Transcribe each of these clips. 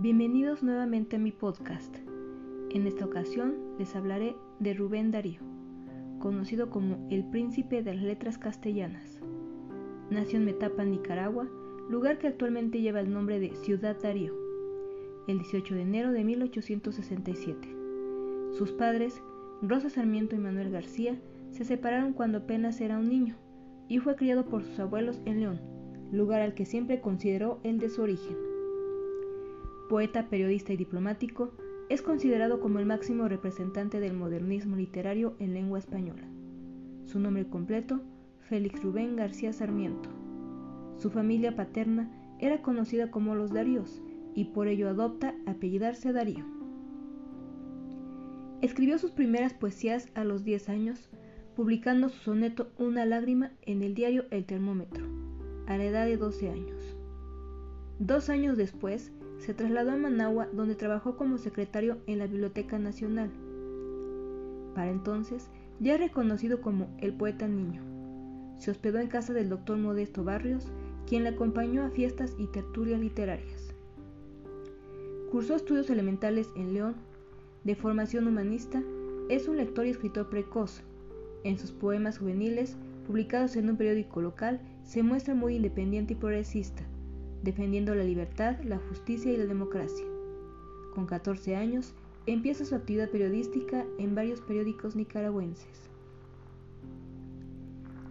Bienvenidos nuevamente a mi podcast. En esta ocasión les hablaré de Rubén Darío, conocido como el príncipe de las letras castellanas. Nació en Metapa, Nicaragua, lugar que actualmente lleva el nombre de Ciudad Darío, el 18 de enero de 1867. Sus padres, Rosa Sarmiento y Manuel García, se separaron cuando apenas era un niño y fue criado por sus abuelos en León, lugar al que siempre consideró el de su origen poeta, periodista y diplomático, es considerado como el máximo representante del modernismo literario en lengua española. Su nombre completo, Félix Rubén García Sarmiento. Su familia paterna era conocida como los Daríos y por ello adopta apellidarse Darío. Escribió sus primeras poesías a los 10 años, publicando su soneto Una lágrima en el diario El Termómetro, a la edad de 12 años. Dos años después, se trasladó a Managua donde trabajó como secretario en la Biblioteca Nacional. Para entonces ya reconocido como el poeta niño. Se hospedó en casa del doctor Modesto Barrios, quien le acompañó a fiestas y tertulias literarias. Cursó estudios elementales en León, de formación humanista, es un lector y escritor precoz. En sus poemas juveniles, publicados en un periódico local, se muestra muy independiente y progresista defendiendo la libertad, la justicia y la democracia. Con 14 años, empieza su actividad periodística en varios periódicos nicaragüenses.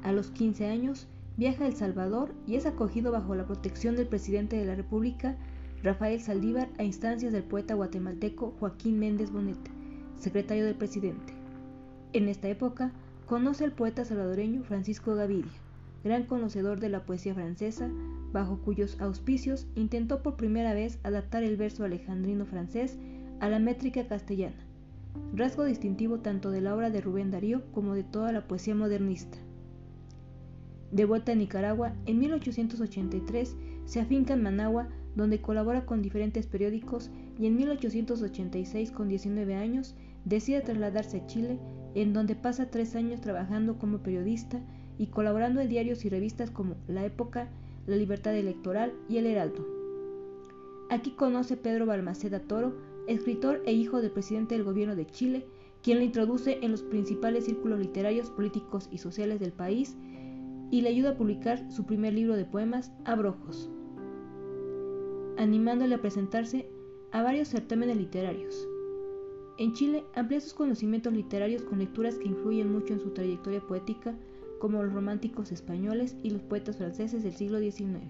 A los 15 años, viaja a El Salvador y es acogido bajo la protección del presidente de la República, Rafael Saldívar, a instancias del poeta guatemalteco Joaquín Méndez Bonet, secretario del presidente. En esta época, conoce al poeta salvadoreño Francisco Gaviria, gran conocedor de la poesía francesa, bajo cuyos auspicios intentó por primera vez adaptar el verso alejandrino francés a la métrica castellana, rasgo distintivo tanto de la obra de Rubén Darío como de toda la poesía modernista. De vuelta a Nicaragua, en 1883 se afinca en Managua, donde colabora con diferentes periódicos y en 1886, con 19 años, decide trasladarse a Chile, en donde pasa tres años trabajando como periodista y colaborando en diarios y revistas como La Época, La Libertad Electoral y El Heraldo. Aquí conoce Pedro Balmaceda Toro, escritor e hijo del presidente del gobierno de Chile, quien le introduce en los principales círculos literarios, políticos y sociales del país y le ayuda a publicar su primer libro de poemas, Abrojos, animándole a presentarse a varios certámenes literarios. En Chile amplía sus conocimientos literarios con lecturas que influyen mucho en su trayectoria poética, como los románticos españoles y los poetas franceses del siglo XIX.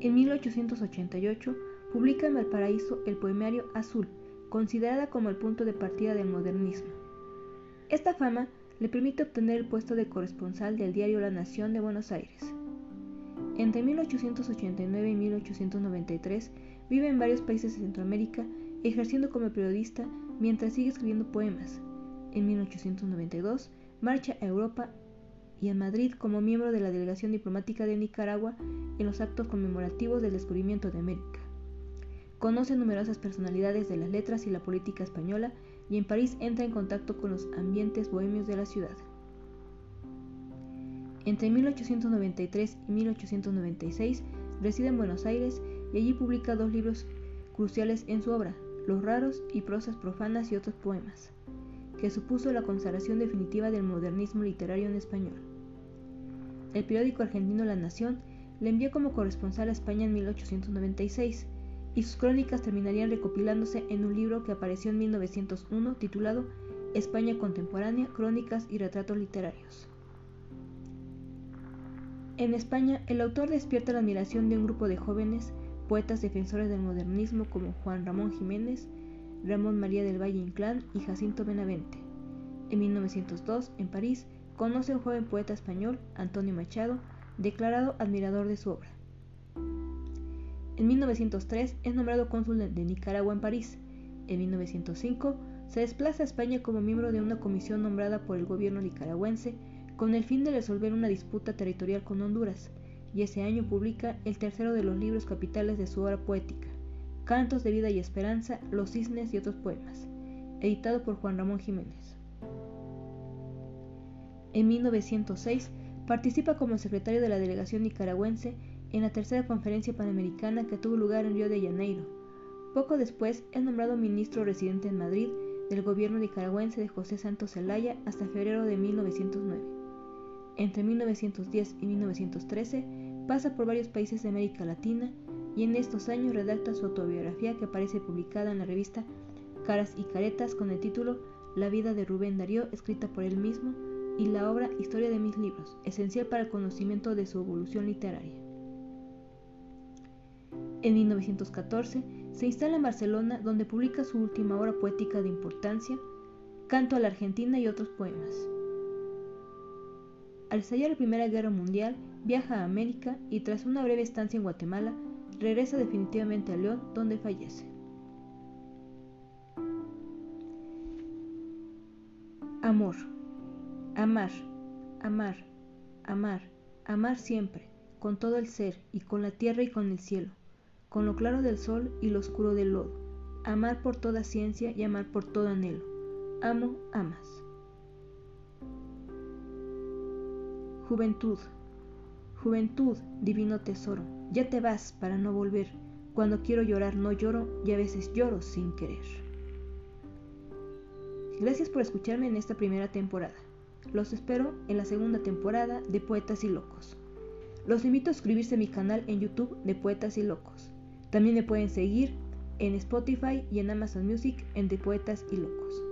En 1888 publica en Valparaíso el poemario Azul, considerada como el punto de partida del modernismo. Esta fama le permite obtener el puesto de corresponsal del diario La Nación de Buenos Aires. Entre 1889 y 1893 vive en varios países de Centroamérica, ejerciendo como periodista mientras sigue escribiendo poemas. En 1892 marcha a Europa y en Madrid como miembro de la delegación diplomática de Nicaragua en los actos conmemorativos del descubrimiento de América. Conoce numerosas personalidades de las letras y la política española y en París entra en contacto con los ambientes bohemios de la ciudad. Entre 1893 y 1896 reside en Buenos Aires y allí publica dos libros cruciales en su obra, Los raros y prosas profanas y otros poemas que supuso la consagración definitiva del modernismo literario en español. El periódico argentino La Nación le envió como corresponsal a España en 1896 y sus crónicas terminarían recopilándose en un libro que apareció en 1901 titulado España contemporánea, crónicas y retratos literarios. En España, el autor despierta la admiración de un grupo de jóvenes poetas defensores del modernismo como Juan Ramón Jiménez, Ramón María del Valle Inclán y Jacinto Benavente. En 1902, en París, conoce al joven poeta español Antonio Machado, declarado admirador de su obra. En 1903 es nombrado cónsul de Nicaragua en París. En 1905 se desplaza a España como miembro de una comisión nombrada por el gobierno nicaragüense con el fin de resolver una disputa territorial con Honduras, y ese año publica el tercero de los libros capitales de su obra poética, Cantos de Vida y Esperanza, Los Cisnes y otros poemas, editado por Juan Ramón Jiménez. En 1906 participa como secretario de la delegación nicaragüense en la tercera conferencia panamericana que tuvo lugar en Río de Janeiro. Poco después es nombrado ministro residente en Madrid del gobierno nicaragüense de José Santos Zelaya hasta febrero de 1909. Entre 1910 y 1913 pasa por varios países de América Latina y en estos años redacta su autobiografía que aparece publicada en la revista Caras y Caretas con el título La vida de Rubén Darío, escrita por él mismo, y la obra Historia de mis libros, esencial para el conocimiento de su evolución literaria. En 1914 se instala en Barcelona donde publica su última obra poética de importancia, Canto a la Argentina y otros poemas. Al estallar la Primera Guerra Mundial, viaja a América y tras una breve estancia en Guatemala, regresa definitivamente a León donde fallece. Amor. Amar, amar, amar, amar siempre, con todo el ser y con la tierra y con el cielo con lo claro del sol y lo oscuro del lodo, amar por toda ciencia y amar por todo anhelo. Amo, amas. Juventud, juventud, divino tesoro, ya te vas para no volver. Cuando quiero llorar no lloro y a veces lloro sin querer. Gracias por escucharme en esta primera temporada. Los espero en la segunda temporada de Poetas y Locos. Los invito a suscribirse a mi canal en YouTube de Poetas y Locos. También me pueden seguir en Spotify y en Amazon Music en De Poetas y Locos.